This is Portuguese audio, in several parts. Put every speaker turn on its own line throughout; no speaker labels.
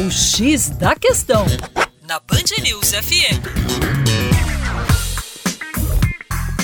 O X da Questão, na Band News FM.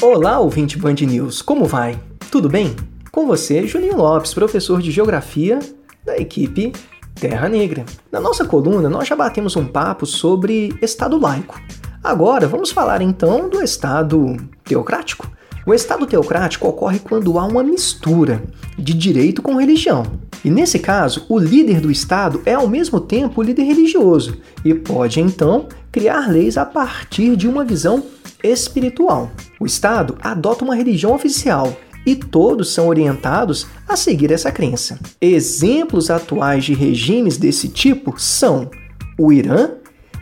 Olá, ouvinte Band News, como vai? Tudo bem? Com você, Juninho Lopes, professor de Geografia da equipe Terra Negra. Na nossa coluna, nós já batemos um papo sobre Estado laico. Agora, vamos falar então do Estado teocrático. O Estado teocrático ocorre quando há uma mistura de direito com religião. E nesse caso, o líder do Estado é ao mesmo tempo o líder religioso e pode então criar leis a partir de uma visão espiritual. O Estado adota uma religião oficial e todos são orientados a seguir essa crença. Exemplos atuais de regimes desse tipo são o Irã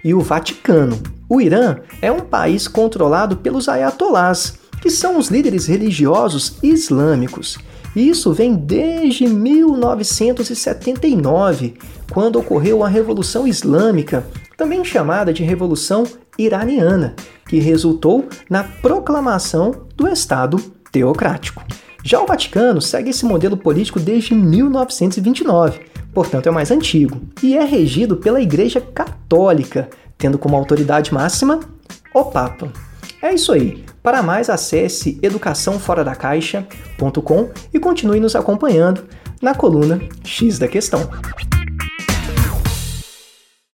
e o Vaticano. O Irã é um país controlado pelos ayatolás, que são os líderes religiosos islâmicos. Isso vem desde 1979, quando ocorreu a Revolução Islâmica, também chamada de Revolução Iraniana, que resultou na proclamação do Estado teocrático. Já o Vaticano segue esse modelo político desde 1929, portanto é mais antigo, e é regido pela Igreja Católica, tendo como autoridade máxima o Papa. É isso aí. Para mais, acesse educaçãoforadacaixa.com e continue nos acompanhando na coluna X da Questão.